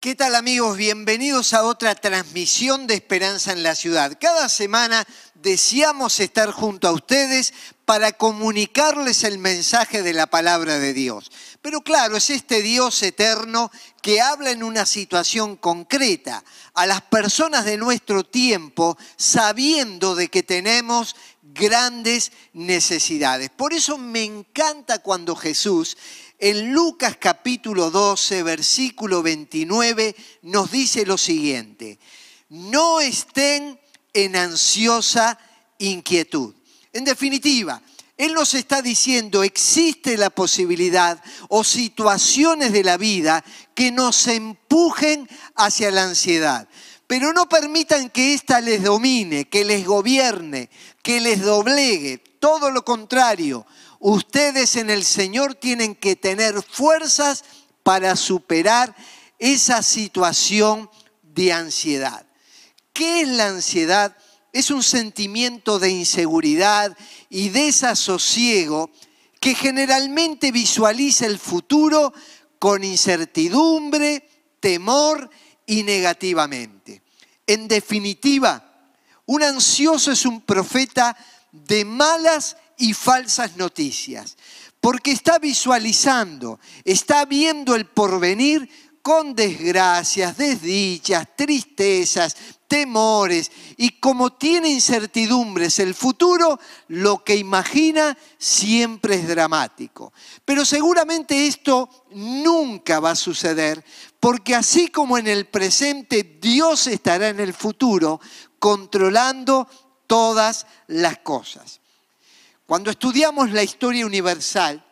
¿Qué tal amigos? Bienvenidos a otra transmisión de Esperanza en la Ciudad. Cada semana deseamos estar junto a ustedes para comunicarles el mensaje de la palabra de Dios. Pero claro, es este Dios eterno que habla en una situación concreta a las personas de nuestro tiempo sabiendo de que tenemos grandes necesidades. Por eso me encanta cuando Jesús en Lucas capítulo 12, versículo 29, nos dice lo siguiente, no estén en ansiosa inquietud. En definitiva, Él nos está diciendo, existe la posibilidad o situaciones de la vida que nos empujen hacia la ansiedad. Pero no permitan que ésta les domine, que les gobierne, que les doblegue. Todo lo contrario, ustedes en el Señor tienen que tener fuerzas para superar esa situación de ansiedad. ¿Qué es la ansiedad? Es un sentimiento de inseguridad y desasosiego que generalmente visualiza el futuro con incertidumbre, temor y negativamente. En definitiva, un ansioso es un profeta de malas y falsas noticias, porque está visualizando, está viendo el porvenir con desgracias, desdichas, tristezas, temores, y como tiene incertidumbres el futuro, lo que imagina siempre es dramático. Pero seguramente esto nunca va a suceder, porque así como en el presente Dios estará en el futuro controlando todas las cosas. Cuando estudiamos la historia universal,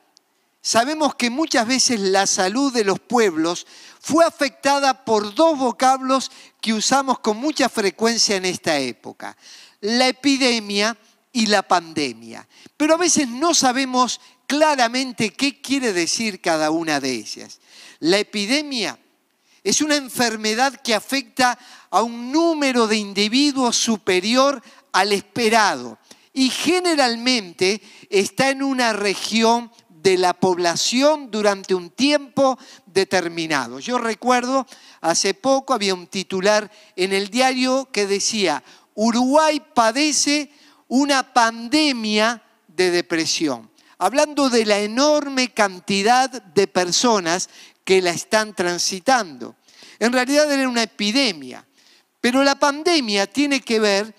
sabemos que muchas veces la salud de los pueblos fue afectada por dos vocablos que usamos con mucha frecuencia en esta época, la epidemia y la pandemia. Pero a veces no sabemos claramente qué quiere decir cada una de ellas. La epidemia es una enfermedad que afecta a un número de individuos superior al esperado y generalmente está en una región de la población durante un tiempo determinado. Yo recuerdo, hace poco había un titular en el diario que decía, Uruguay padece una pandemia de depresión, hablando de la enorme cantidad de personas que la están transitando. En realidad era una epidemia, pero la pandemia tiene que ver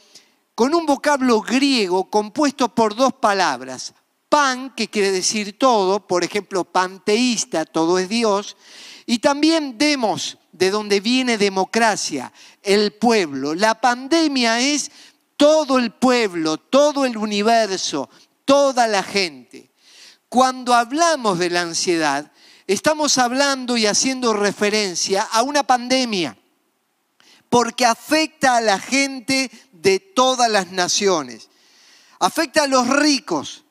con un vocablo griego compuesto por dos palabras. Pan, que quiere decir todo, por ejemplo, panteísta, todo es Dios, y también demos, de donde viene democracia, el pueblo. La pandemia es todo el pueblo, todo el universo, toda la gente. Cuando hablamos de la ansiedad, estamos hablando y haciendo referencia a una pandemia, porque afecta a la gente de todas las naciones. Afecta a los ricos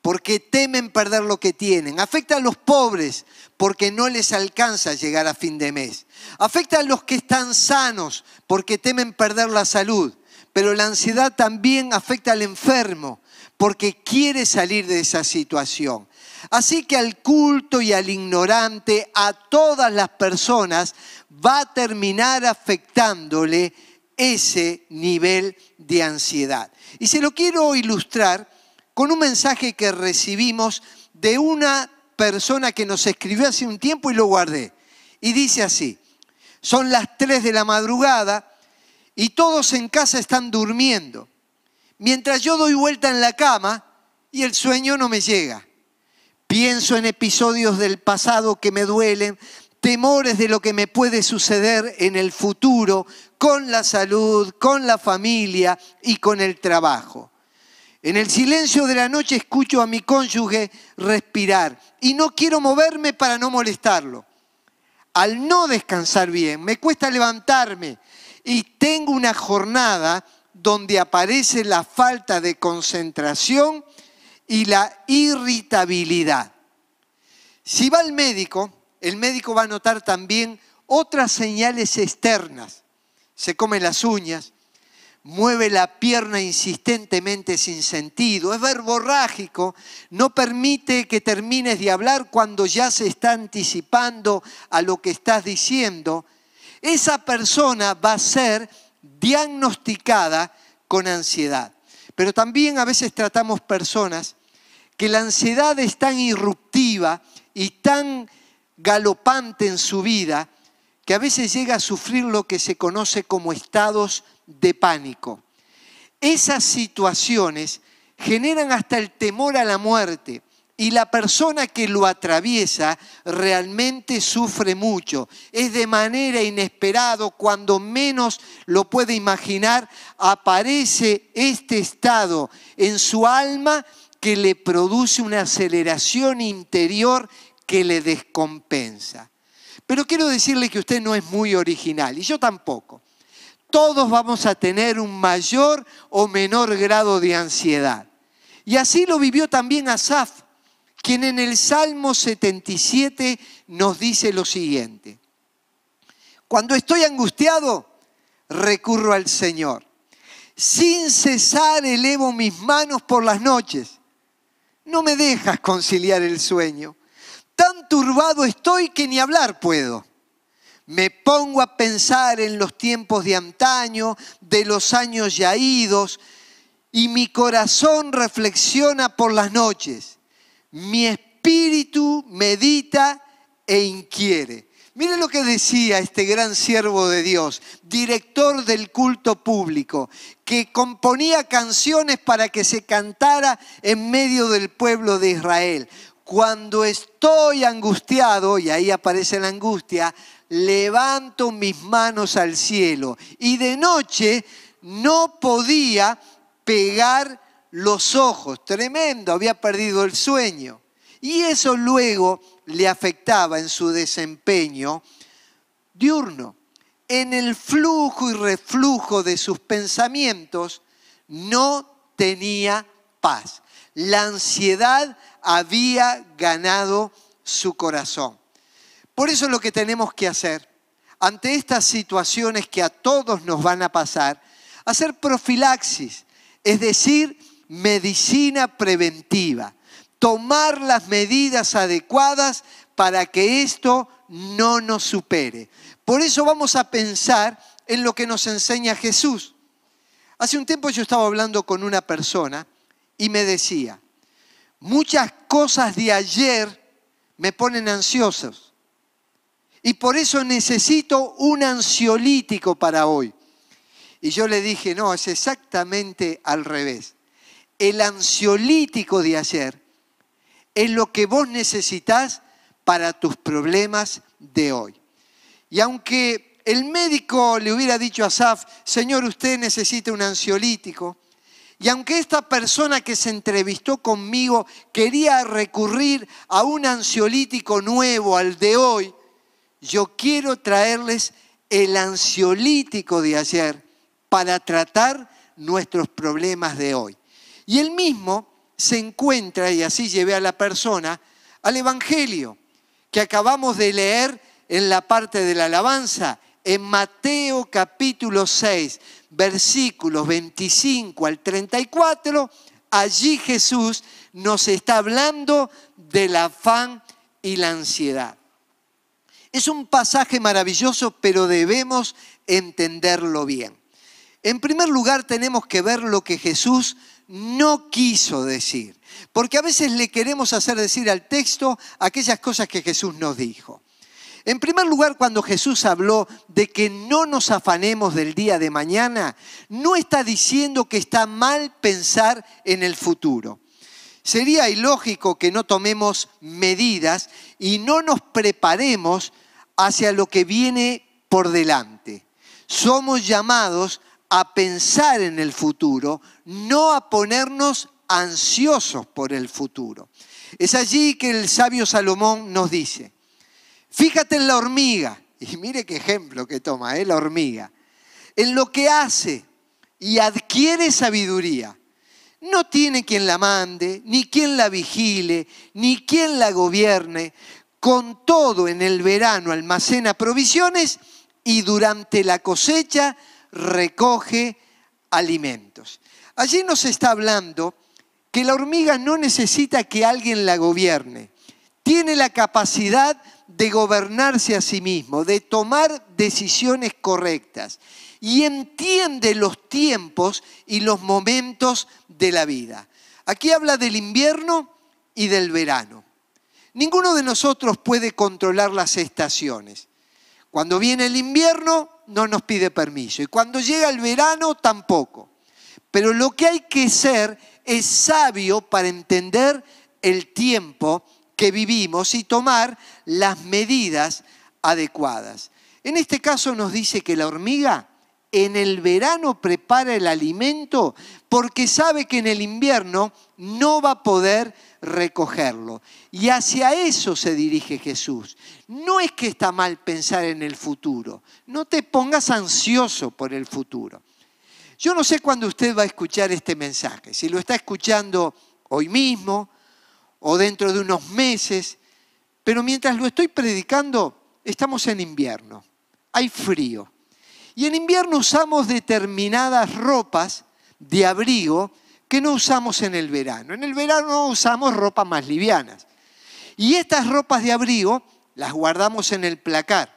porque temen perder lo que tienen. Afecta a los pobres porque no les alcanza llegar a fin de mes. Afecta a los que están sanos porque temen perder la salud. Pero la ansiedad también afecta al enfermo porque quiere salir de esa situación. Así que al culto y al ignorante, a todas las personas, va a terminar afectándole ese nivel de ansiedad. Y se lo quiero ilustrar con un mensaje que recibimos de una persona que nos escribió hace un tiempo y lo guardé. Y dice así, son las 3 de la madrugada y todos en casa están durmiendo, mientras yo doy vuelta en la cama y el sueño no me llega. Pienso en episodios del pasado que me duelen, temores de lo que me puede suceder en el futuro con la salud, con la familia y con el trabajo. En el silencio de la noche escucho a mi cónyuge respirar y no quiero moverme para no molestarlo. Al no descansar bien, me cuesta levantarme y tengo una jornada donde aparece la falta de concentración y la irritabilidad. Si va al médico, el médico va a notar también otras señales externas. Se come las uñas, mueve la pierna insistentemente sin sentido, es verborrágico, no permite que termines de hablar cuando ya se está anticipando a lo que estás diciendo. esa persona va a ser diagnosticada con ansiedad. Pero también a veces tratamos personas que la ansiedad es tan irruptiva y tan galopante en su vida que a veces llega a sufrir lo que se conoce como estados de pánico. Esas situaciones generan hasta el temor a la muerte y la persona que lo atraviesa realmente sufre mucho. Es de manera inesperado, cuando menos lo puede imaginar, aparece este estado en su alma que le produce una aceleración interior que le descompensa. Pero quiero decirle que usted no es muy original y yo tampoco. Todos vamos a tener un mayor o menor grado de ansiedad. Y así lo vivió también Asaf quien en el Salmo 77 nos dice lo siguiente. Cuando estoy angustiado, recurro al Señor. Sin cesar elevo mis manos por las noches. No me dejas conciliar el sueño. Tan turbado estoy que ni hablar puedo. Me pongo a pensar en los tiempos de antaño, de los años ya idos, y mi corazón reflexiona por las noches mi espíritu medita e inquiere. Miren lo que decía este gran siervo de Dios, director del culto público, que componía canciones para que se cantara en medio del pueblo de Israel. Cuando estoy angustiado, y ahí aparece la angustia, levanto mis manos al cielo. Y de noche no podía pegar los ojos, tremendo, había perdido el sueño. Y eso luego le afectaba en su desempeño diurno. En el flujo y reflujo de sus pensamientos no tenía paz. La ansiedad había ganado su corazón. Por eso lo que tenemos que hacer ante estas situaciones que a todos nos van a pasar, hacer profilaxis, es decir, medicina preventiva, tomar las medidas adecuadas para que esto no nos supere. Por eso vamos a pensar en lo que nos enseña Jesús. Hace un tiempo yo estaba hablando con una persona y me decía, muchas cosas de ayer me ponen ansiosos y por eso necesito un ansiolítico para hoy. Y yo le dije, no, es exactamente al revés el ansiolítico de ayer es lo que vos necesitas para tus problemas de hoy. Y aunque el médico le hubiera dicho a Saf, Señor, usted necesita un ansiolítico, y aunque esta persona que se entrevistó conmigo quería recurrir a un ansiolítico nuevo, al de hoy, yo quiero traerles el ansiolítico de ayer para tratar nuestros problemas de hoy. Y él mismo se encuentra, y así llevé a la persona, al Evangelio que acabamos de leer en la parte de la alabanza, en Mateo capítulo 6, versículos 25 al 34, allí Jesús nos está hablando del afán y la ansiedad. Es un pasaje maravilloso, pero debemos entenderlo bien. En primer lugar, tenemos que ver lo que Jesús no quiso decir. Porque a veces le queremos hacer decir al texto aquellas cosas que Jesús nos dijo. En primer lugar, cuando Jesús habló de que no nos afanemos del día de mañana, no está diciendo que está mal pensar en el futuro. Sería ilógico que no tomemos medidas y no nos preparemos hacia lo que viene por delante. Somos llamados a pensar en el futuro, no a ponernos ansiosos por el futuro. Es allí que el sabio Salomón nos dice, fíjate en la hormiga, y mire qué ejemplo que toma, ¿eh? la hormiga, en lo que hace y adquiere sabiduría. No tiene quien la mande, ni quien la vigile, ni quien la gobierne. Con todo en el verano almacena provisiones y durante la cosecha recoge alimentos. Allí nos está hablando que la hormiga no necesita que alguien la gobierne. Tiene la capacidad de gobernarse a sí mismo, de tomar decisiones correctas y entiende los tiempos y los momentos de la vida. Aquí habla del invierno y del verano. Ninguno de nosotros puede controlar las estaciones. Cuando viene el invierno no nos pide permiso y cuando llega el verano tampoco. Pero lo que hay que ser es sabio para entender el tiempo que vivimos y tomar las medidas adecuadas. En este caso nos dice que la hormiga en el verano prepara el alimento porque sabe que en el invierno no va a poder recogerlo. Y hacia eso se dirige Jesús. No es que está mal pensar en el futuro, no te pongas ansioso por el futuro. Yo no sé cuándo usted va a escuchar este mensaje, si lo está escuchando hoy mismo, o dentro de unos meses, pero mientras lo estoy predicando, estamos en invierno, hay frío. Y en invierno usamos determinadas ropas de abrigo que no usamos en el verano. En el verano usamos ropas más livianas. Y estas ropas de abrigo las guardamos en el placar.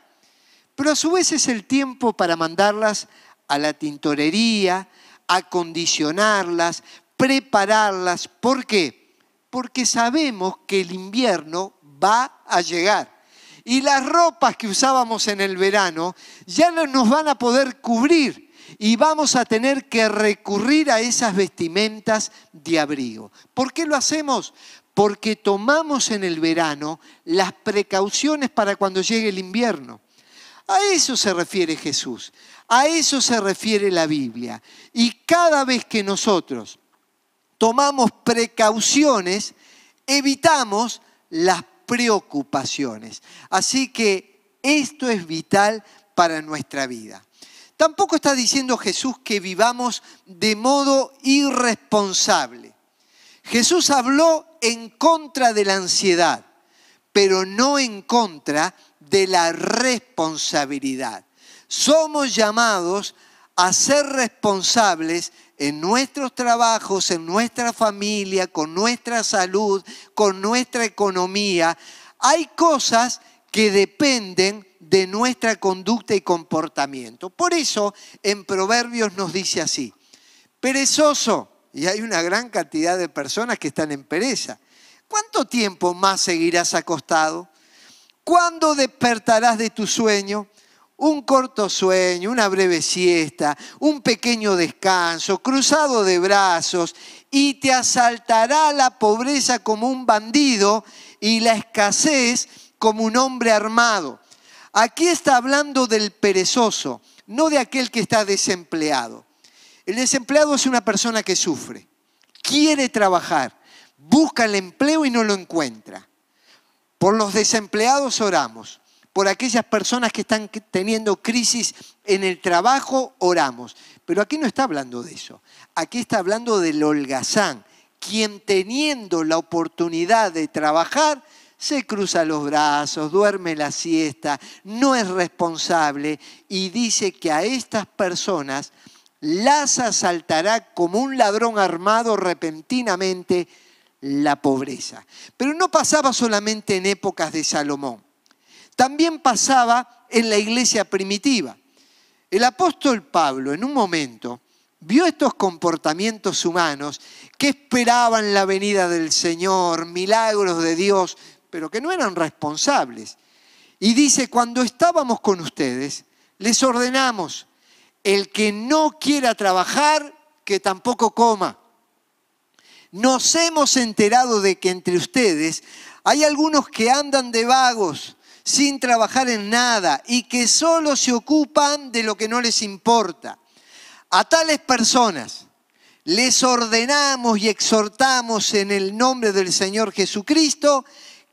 Pero a su vez es el tiempo para mandarlas a la tintorería, acondicionarlas, prepararlas. ¿Por qué? porque sabemos que el invierno va a llegar. Y las ropas que usábamos en el verano ya no nos van a poder cubrir y vamos a tener que recurrir a esas vestimentas de abrigo. ¿Por qué lo hacemos? Porque tomamos en el verano las precauciones para cuando llegue el invierno. A eso se refiere Jesús, a eso se refiere la Biblia. Y cada vez que nosotros tomamos precauciones, evitamos las preocupaciones. Así que esto es vital para nuestra vida. Tampoco está diciendo Jesús que vivamos de modo irresponsable. Jesús habló en contra de la ansiedad, pero no en contra de la responsabilidad. Somos llamados a ser responsables en nuestros trabajos, en nuestra familia, con nuestra salud, con nuestra economía. Hay cosas que dependen de nuestra conducta y comportamiento. Por eso en Proverbios nos dice así, perezoso, y hay una gran cantidad de personas que están en pereza, ¿cuánto tiempo más seguirás acostado? ¿Cuándo despertarás de tu sueño? Un corto sueño, una breve siesta, un pequeño descanso, cruzado de brazos, y te asaltará la pobreza como un bandido y la escasez como un hombre armado. Aquí está hablando del perezoso, no de aquel que está desempleado. El desempleado es una persona que sufre, quiere trabajar, busca el empleo y no lo encuentra. Por los desempleados oramos por aquellas personas que están teniendo crisis en el trabajo, oramos. Pero aquí no está hablando de eso. Aquí está hablando del holgazán, quien teniendo la oportunidad de trabajar, se cruza los brazos, duerme la siesta, no es responsable y dice que a estas personas las asaltará como un ladrón armado repentinamente la pobreza. Pero no pasaba solamente en épocas de Salomón también pasaba en la iglesia primitiva. El apóstol Pablo en un momento vio estos comportamientos humanos que esperaban la venida del Señor, milagros de Dios, pero que no eran responsables. Y dice, cuando estábamos con ustedes, les ordenamos, el que no quiera trabajar, que tampoco coma. Nos hemos enterado de que entre ustedes hay algunos que andan de vagos sin trabajar en nada y que solo se ocupan de lo que no les importa. A tales personas les ordenamos y exhortamos en el nombre del Señor Jesucristo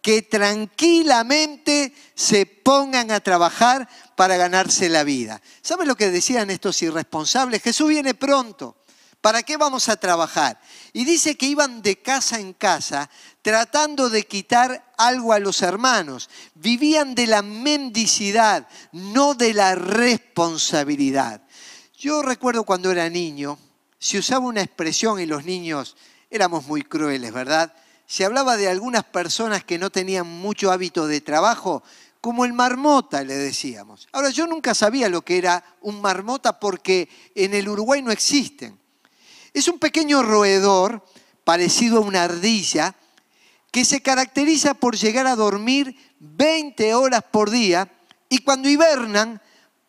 que tranquilamente se pongan a trabajar para ganarse la vida. ¿Saben lo que decían estos irresponsables? Jesús viene pronto. ¿Para qué vamos a trabajar? Y dice que iban de casa en casa tratando de quitar algo a los hermanos. Vivían de la mendicidad, no de la responsabilidad. Yo recuerdo cuando era niño, se usaba una expresión y los niños éramos muy crueles, ¿verdad? Se hablaba de algunas personas que no tenían mucho hábito de trabajo como el marmota, le decíamos. Ahora, yo nunca sabía lo que era un marmota porque en el Uruguay no existen. Es un pequeño roedor parecido a una ardilla que se caracteriza por llegar a dormir 20 horas por día y cuando hibernan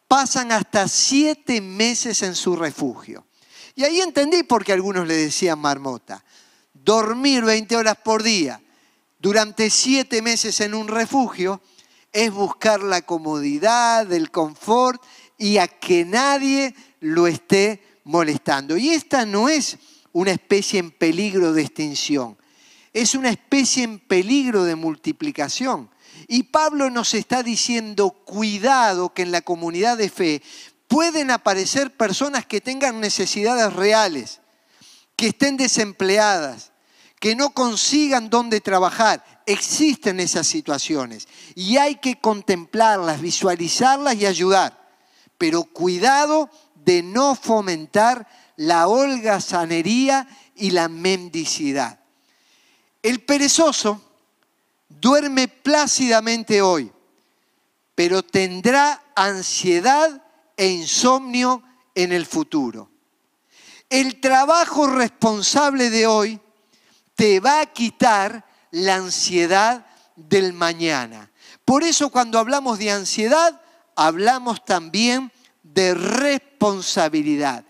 pasan hasta 7 meses en su refugio. Y ahí entendí por qué algunos le decían marmota. Dormir 20 horas por día durante 7 meses en un refugio es buscar la comodidad, el confort y a que nadie lo esté molestando. Y esta no es una especie en peligro de extinción, es una especie en peligro de multiplicación. Y Pablo nos está diciendo, cuidado que en la comunidad de fe pueden aparecer personas que tengan necesidades reales, que estén desempleadas, que no consigan dónde trabajar. Existen esas situaciones y hay que contemplarlas, visualizarlas y ayudar. Pero cuidado de no fomentar la holgazanería y la mendicidad. El perezoso duerme plácidamente hoy, pero tendrá ansiedad e insomnio en el futuro. El trabajo responsable de hoy te va a quitar la ansiedad del mañana. Por eso cuando hablamos de ansiedad, hablamos también de responsabilidad.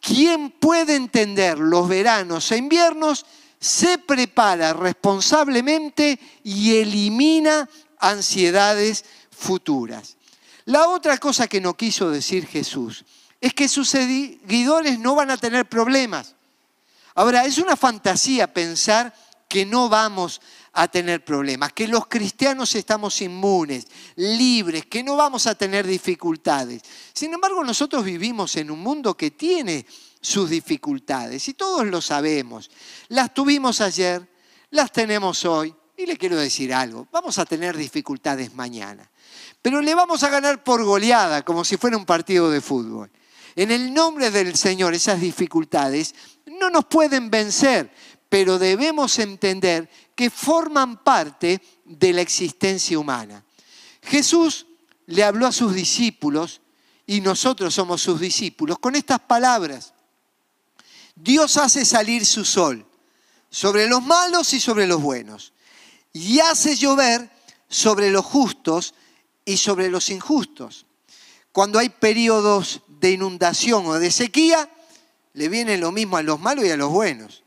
¿Quién puede entender los veranos e inviernos se prepara responsablemente y elimina ansiedades futuras. La otra cosa que no quiso decir Jesús es que sus seguidores no van a tener problemas. Ahora, es una fantasía pensar que no vamos a tener problemas, que los cristianos estamos inmunes, libres, que no vamos a tener dificultades. Sin embargo, nosotros vivimos en un mundo que tiene sus dificultades y todos lo sabemos. Las tuvimos ayer, las tenemos hoy y le quiero decir algo, vamos a tener dificultades mañana, pero le vamos a ganar por goleada como si fuera un partido de fútbol. En el nombre del Señor esas dificultades no nos pueden vencer, pero debemos entender que forman parte de la existencia humana. Jesús le habló a sus discípulos, y nosotros somos sus discípulos, con estas palabras. Dios hace salir su sol sobre los malos y sobre los buenos. Y hace llover sobre los justos y sobre los injustos. Cuando hay periodos de inundación o de sequía, le viene lo mismo a los malos y a los buenos.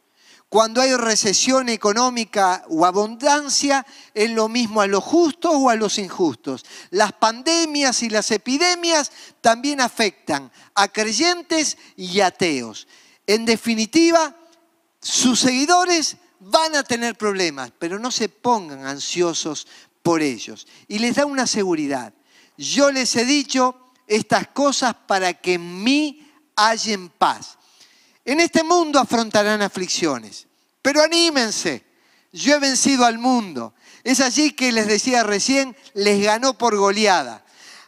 Cuando hay recesión económica o abundancia, es lo mismo a los justos o a los injustos. Las pandemias y las epidemias también afectan a creyentes y ateos. En definitiva, sus seguidores van a tener problemas, pero no se pongan ansiosos por ellos. Y les da una seguridad. Yo les he dicho estas cosas para que en mí hallen paz. En este mundo afrontarán aflicciones, pero anímense. Yo he vencido al mundo. Es allí que les decía recién, les ganó por goleada.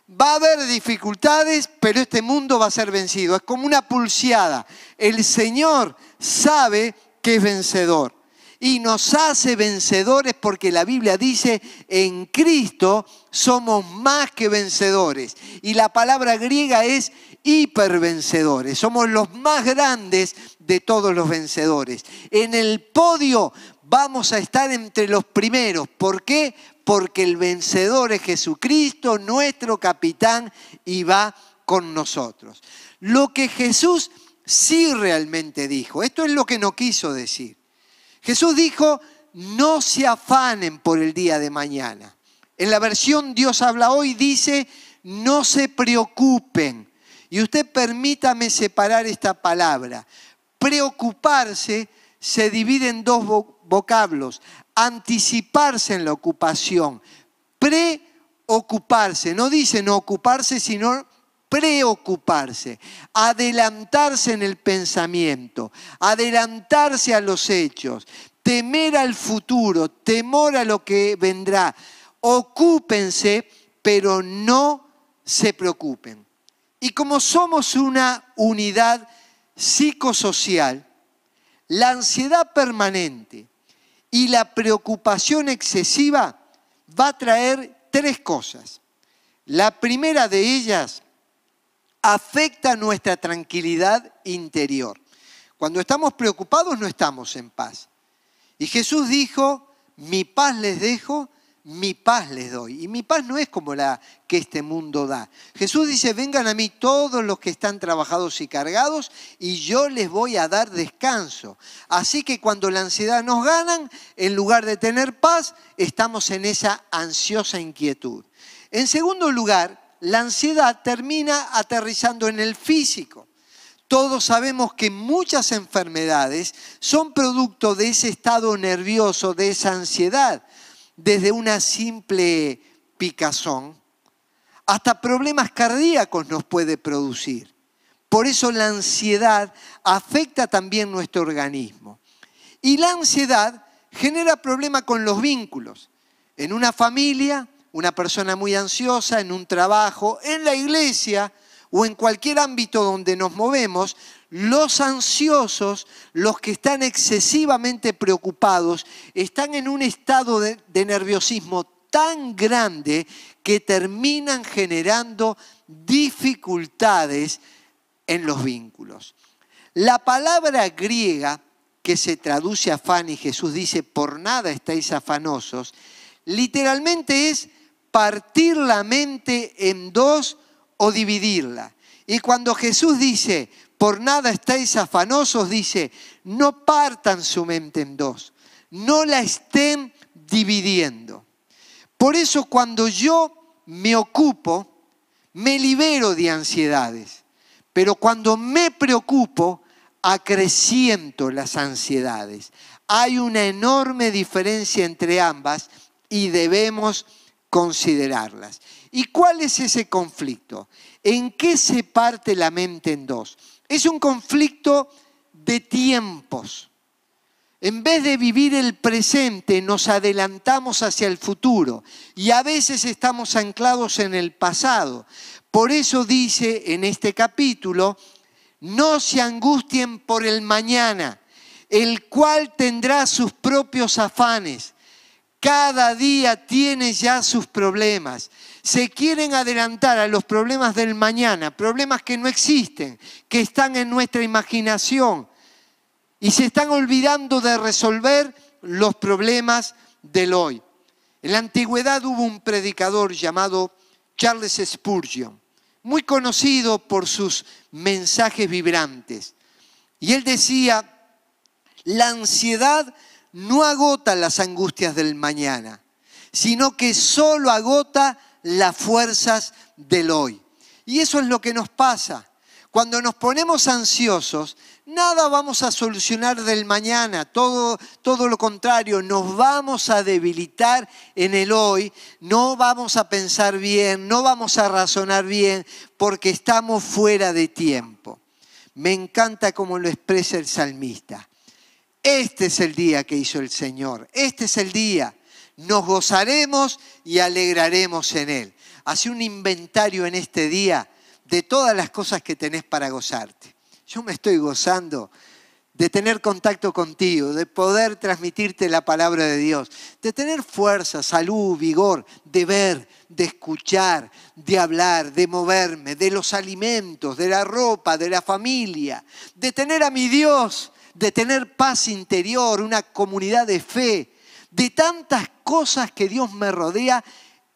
Va a haber dificultades, pero este mundo va a ser vencido. Es como una pulseada. El Señor sabe que es vencedor. Y nos hace vencedores porque la Biblia dice, en Cristo somos más que vencedores. Y la palabra griega es hipervencedores. Somos los más grandes de todos los vencedores. En el podio vamos a estar entre los primeros. ¿Por qué? porque el vencedor es Jesucristo, nuestro capitán, y va con nosotros. Lo que Jesús sí realmente dijo, esto es lo que no quiso decir. Jesús dijo, no se afanen por el día de mañana. En la versión Dios habla hoy dice, no se preocupen. Y usted permítame separar esta palabra. Preocuparse se divide en dos vocablos anticiparse en la ocupación, preocuparse, no dice no ocuparse, sino preocuparse, adelantarse en el pensamiento, adelantarse a los hechos, temer al futuro, temor a lo que vendrá. Ocúpense, pero no se preocupen. Y como somos una unidad psicosocial, la ansiedad permanente, y la preocupación excesiva va a traer tres cosas. La primera de ellas afecta nuestra tranquilidad interior. Cuando estamos preocupados no estamos en paz. Y Jesús dijo, mi paz les dejo, mi paz les doy. Y mi paz no es como la que este mundo da. Jesús dice, vengan a mí todos los que están trabajados y cargados y yo les voy a dar descanso. Así que cuando la ansiedad nos gana, en lugar de tener paz, estamos en esa ansiosa inquietud. En segundo lugar, la ansiedad termina aterrizando en el físico. Todos sabemos que muchas enfermedades son producto de ese estado nervioso, de esa ansiedad desde una simple picazón hasta problemas cardíacos nos puede producir. Por eso la ansiedad afecta también nuestro organismo. Y la ansiedad genera problemas con los vínculos. En una familia, una persona muy ansiosa, en un trabajo, en la iglesia o en cualquier ámbito donde nos movemos, los ansiosos, los que están excesivamente preocupados, están en un estado de, nerviosismo tan grande que terminan generando dificultades en los vínculos. La palabra griega que se traduce afán y Jesús dice, por nada estáis afanosos, literalmente es partir la mente en dos o dividirla. Y cuando Jesús dice, por nada estáis afanosos, dice, no partan su mente en dos, no la estén dividiendo. Por eso cuando yo me ocupo, me libero de ansiedades, pero cuando me preocupo, acreciento las ansiedades. Hay una enorme diferencia entre ambas y debemos considerarlas. ¿Y cuál es ese conflicto? ¿En qué se parte la mente en dos? Es un conflicto de tiempos. En vez de vivir el presente, nos adelantamos hacia el futuro y a veces estamos anclados en el pasado. Por eso dice en este capítulo, no se angustien por el mañana, el cual tendrá sus propios afanes. Cada día tiene ya sus problemas se quieren adelantar a los problemas del mañana, problemas que no existen, que están en nuestra imaginación, y se están olvidando de resolver los problemas del hoy. En la antigüedad hubo un predicador llamado Charles Spurgeon, muy conocido por sus mensajes vibrantes. Y él decía, la ansiedad no agota las angustias del mañana, sino que solo agota las fuerzas del hoy. Y eso es lo que nos pasa. Cuando nos ponemos ansiosos, nada vamos a solucionar del mañana, todo, todo lo contrario, nos vamos a debilitar en el hoy, no vamos a pensar bien, no vamos a razonar bien, porque estamos fuera de tiempo. Me encanta cómo lo expresa el salmista. Este es el día que hizo el Señor, este es el día nos gozaremos y alegraremos en Él. Hace un inventario en este día de todas las cosas que tenés para gozarte. Yo me estoy gozando de tener contacto contigo, de poder transmitirte la palabra de Dios, de tener fuerza, salud, vigor, de ver, de escuchar, de hablar, de moverme, de los alimentos, de la ropa, de la familia, de tener a mi Dios, de tener paz interior, una comunidad de fe, de tantas cosas que Dios me rodea,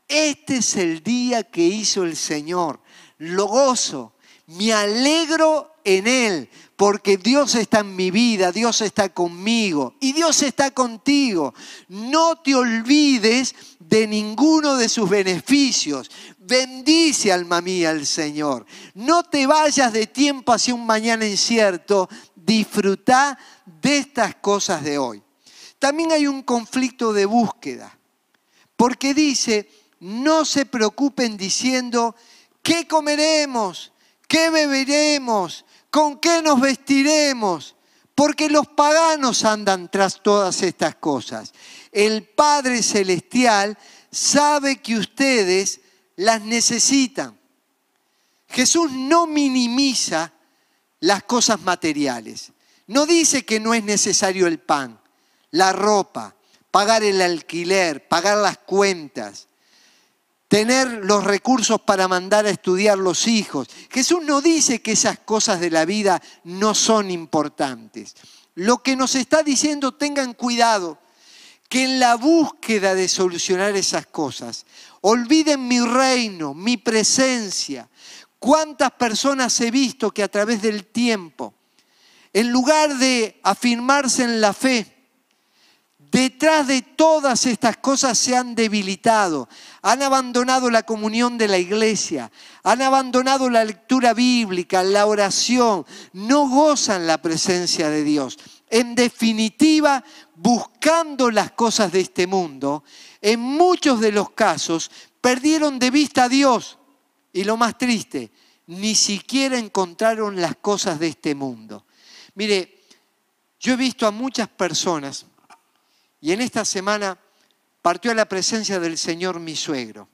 este es el día que hizo el Señor. Lo gozo, me alegro en Él, porque Dios está en mi vida, Dios está conmigo y Dios está contigo. No te olvides de ninguno de sus beneficios. Bendice, alma mía, al Señor. No te vayas de tiempo hacia un mañana incierto. Disfruta de estas cosas de hoy. También hay un conflicto de búsqueda, porque dice, no se preocupen diciendo, ¿qué comeremos? ¿Qué beberemos? ¿Con qué nos vestiremos? Porque los paganos andan tras todas estas cosas. El Padre Celestial sabe que ustedes las necesitan. Jesús no minimiza las cosas materiales. No dice que no es necesario el pan la ropa, pagar el alquiler, pagar las cuentas. tener los recursos para mandar a estudiar los hijos. Jesús no dice que esas cosas de la vida no son importantes. Lo que nos está diciendo, tengan cuidado, que en la búsqueda de solucionar esas cosas, olviden mi reino, mi presencia. ¿Cuántas personas he visto que a través del tiempo, en lugar de afirmarse en la fe, Detrás de todas estas cosas se han debilitado, han abandonado la comunión de la iglesia, han abandonado la lectura bíblica, la oración, no gozan la presencia de Dios. En definitiva, buscando las cosas de este mundo, en muchos de los casos perdieron de vista a Dios. Y lo más triste, ni siquiera encontraron las cosas de este mundo. Mire, yo he visto a muchas personas y en esta semana partió a la presencia del Señor mi suegro.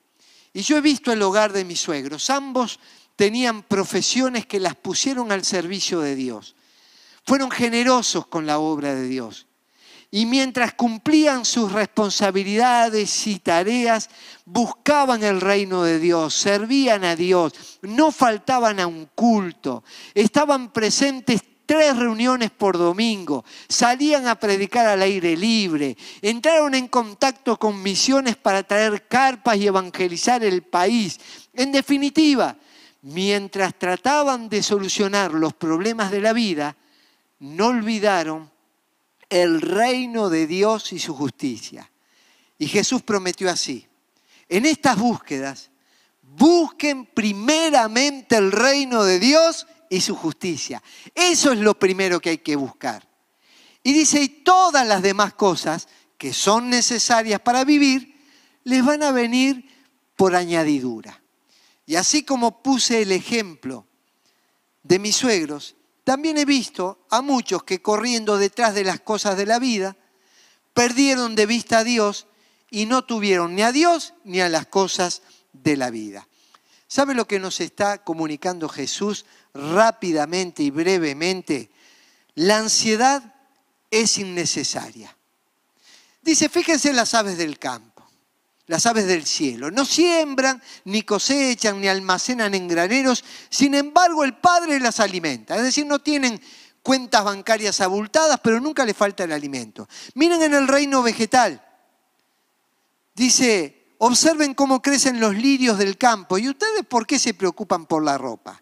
Y yo he visto el hogar de mis suegros. Ambos tenían profesiones que las pusieron al servicio de Dios. Fueron generosos con la obra de Dios. Y mientras cumplían sus responsabilidades y tareas, buscaban el reino de Dios, servían a Dios, no faltaban a un culto, estaban presentes tres reuniones por domingo, salían a predicar al aire libre, entraron en contacto con misiones para traer carpas y evangelizar el país. En definitiva, mientras trataban de solucionar los problemas de la vida, no olvidaron el reino de Dios y su justicia. Y Jesús prometió así, en estas búsquedas, busquen primeramente el reino de Dios y su justicia. Eso es lo primero que hay que buscar. Y dice, y todas las demás cosas que son necesarias para vivir, les van a venir por añadidura. Y así como puse el ejemplo de mis suegros, también he visto a muchos que corriendo detrás de las cosas de la vida, perdieron de vista a Dios y no tuvieron ni a Dios ni a las cosas de la vida. ¿Sabe lo que nos está comunicando Jesús rápidamente y brevemente? La ansiedad es innecesaria. Dice, fíjense las aves del campo, las aves del cielo. No siembran, ni cosechan, ni almacenan en graneros, sin embargo el Padre las alimenta. Es decir, no tienen cuentas bancarias abultadas, pero nunca le falta el alimento. Miren en el reino vegetal. Dice, Observen cómo crecen los lirios del campo. ¿Y ustedes por qué se preocupan por la ropa?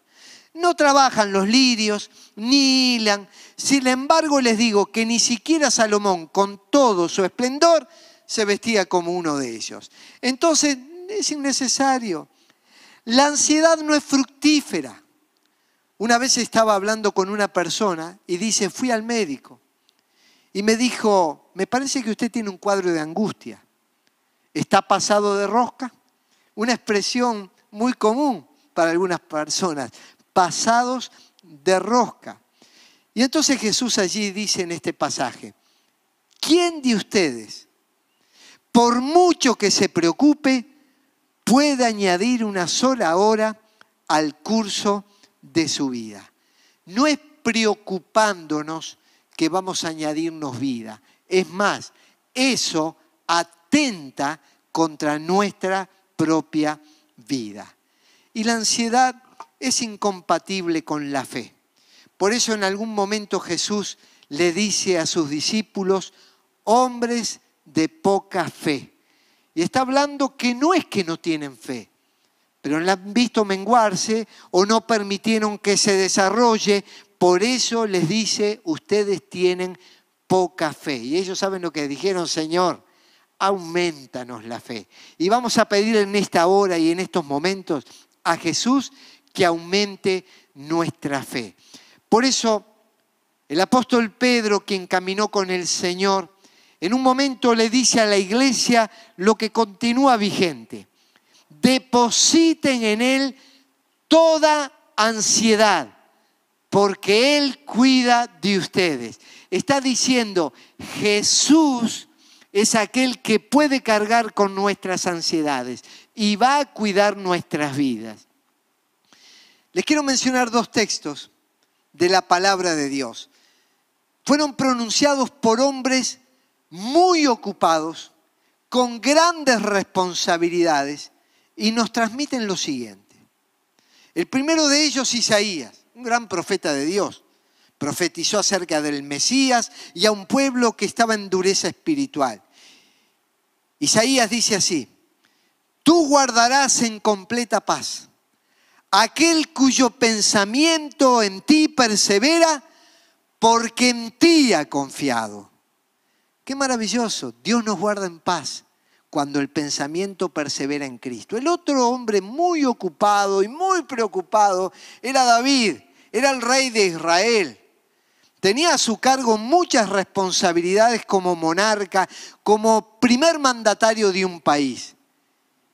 No trabajan los lirios, ni hilan. Sin embargo, les digo que ni siquiera Salomón, con todo su esplendor, se vestía como uno de ellos. Entonces, es innecesario. La ansiedad no es fructífera. Una vez estaba hablando con una persona y dice, fui al médico. Y me dijo, me parece que usted tiene un cuadro de angustia está pasado de rosca, una expresión muy común para algunas personas, pasados de rosca. Y entonces Jesús allí dice en este pasaje, ¿quién de ustedes, por mucho que se preocupe, puede añadir una sola hora al curso de su vida? No es preocupándonos que vamos a añadirnos vida. Es más, eso atenta contra nuestra propia vida. Y la ansiedad es incompatible con la fe. Por eso en algún momento Jesús le dice a sus discípulos, hombres de poca fe. Y está hablando que no es que no tienen fe, pero la han visto menguarse o no permitieron que se desarrolle. Por eso les dice, ustedes tienen poca fe. Y ellos saben lo que dijeron, Señor, aumentanos la fe. Y vamos a pedir en esta hora y en estos momentos a Jesús que aumente nuestra fe. Por eso el apóstol Pedro, quien caminó con el Señor, en un momento le dice a la iglesia lo que continúa vigente. Depositen en Él toda ansiedad, porque Él cuida de ustedes. Está diciendo, Jesús es aquel que puede cargar con nuestras ansiedades y va a cuidar nuestras vidas. Les quiero mencionar dos textos de la palabra de Dios. Fueron pronunciados por hombres muy ocupados, con grandes responsabilidades y nos transmiten lo siguiente. El primero de ellos, Isaías, un gran profeta de Dios, profetizó acerca del Mesías y a un pueblo que estaba en dureza espiritual. Isaías dice así, tú guardarás en completa paz aquel cuyo pensamiento en ti persevera porque en ti ha confiado. Qué maravilloso, Dios nos guarda en paz cuando el pensamiento persevera en Cristo. El otro hombre muy ocupado y muy preocupado era David, era el rey de Israel. Tenía a su cargo muchas responsabilidades como monarca, como primer mandatario de un país.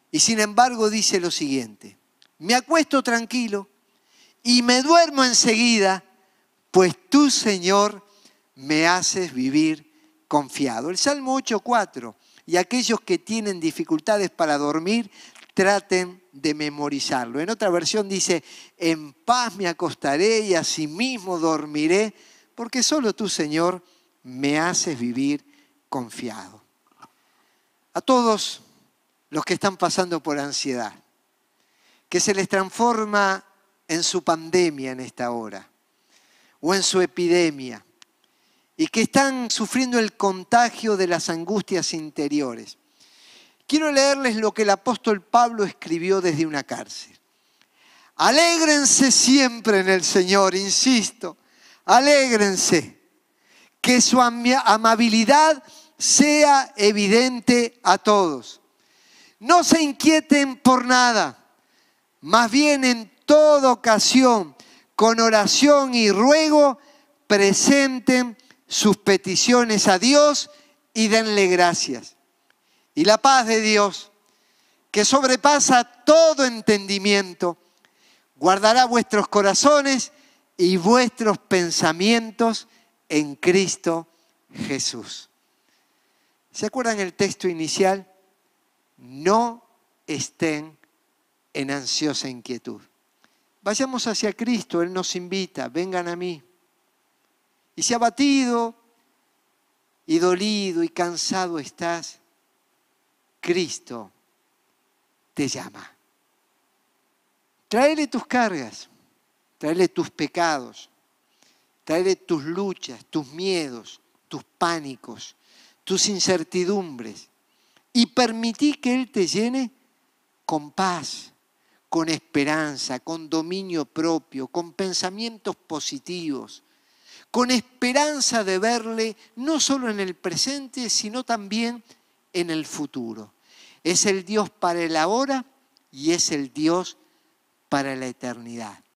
Y sin embargo dice lo siguiente, me acuesto tranquilo y me duermo enseguida, pues tú, Señor, me haces vivir confiado. El Salmo 8.4 y aquellos que tienen dificultades para dormir, traten de memorizarlo. En otra versión dice, en paz me acostaré y asimismo dormiré, porque solo tú, Señor, me haces vivir confiado. A todos los que están pasando por ansiedad, que se les transforma en su pandemia en esta hora, o en su epidemia, y que están sufriendo el contagio de las angustias interiores. Quiero leerles lo que el apóstol Pablo escribió desde una cárcel. Alégrense siempre en el Señor, insisto, alégrense, que su amabilidad sea evidente a todos. No se inquieten por nada, más bien en toda ocasión, con oración y ruego, presenten sus peticiones a Dios y denle gracias. Y la paz de Dios, que sobrepasa todo entendimiento, guardará vuestros corazones y vuestros pensamientos en Cristo Jesús. ¿Se acuerdan el texto inicial? No estén en ansiosa inquietud. Vayamos hacia Cristo, Él nos invita, vengan a mí. Y si abatido y dolido y cansado estás, Cristo te llama. Tráele tus cargas, tráele tus pecados, tráele tus luchas, tus miedos, tus pánicos, tus incertidumbres y permití que Él te llene con paz, con esperanza, con dominio propio, con pensamientos positivos, con esperanza de verle no solo en el presente, sino también en el futuro. Es el Dios para el ahora y es el Dios para la eternidad.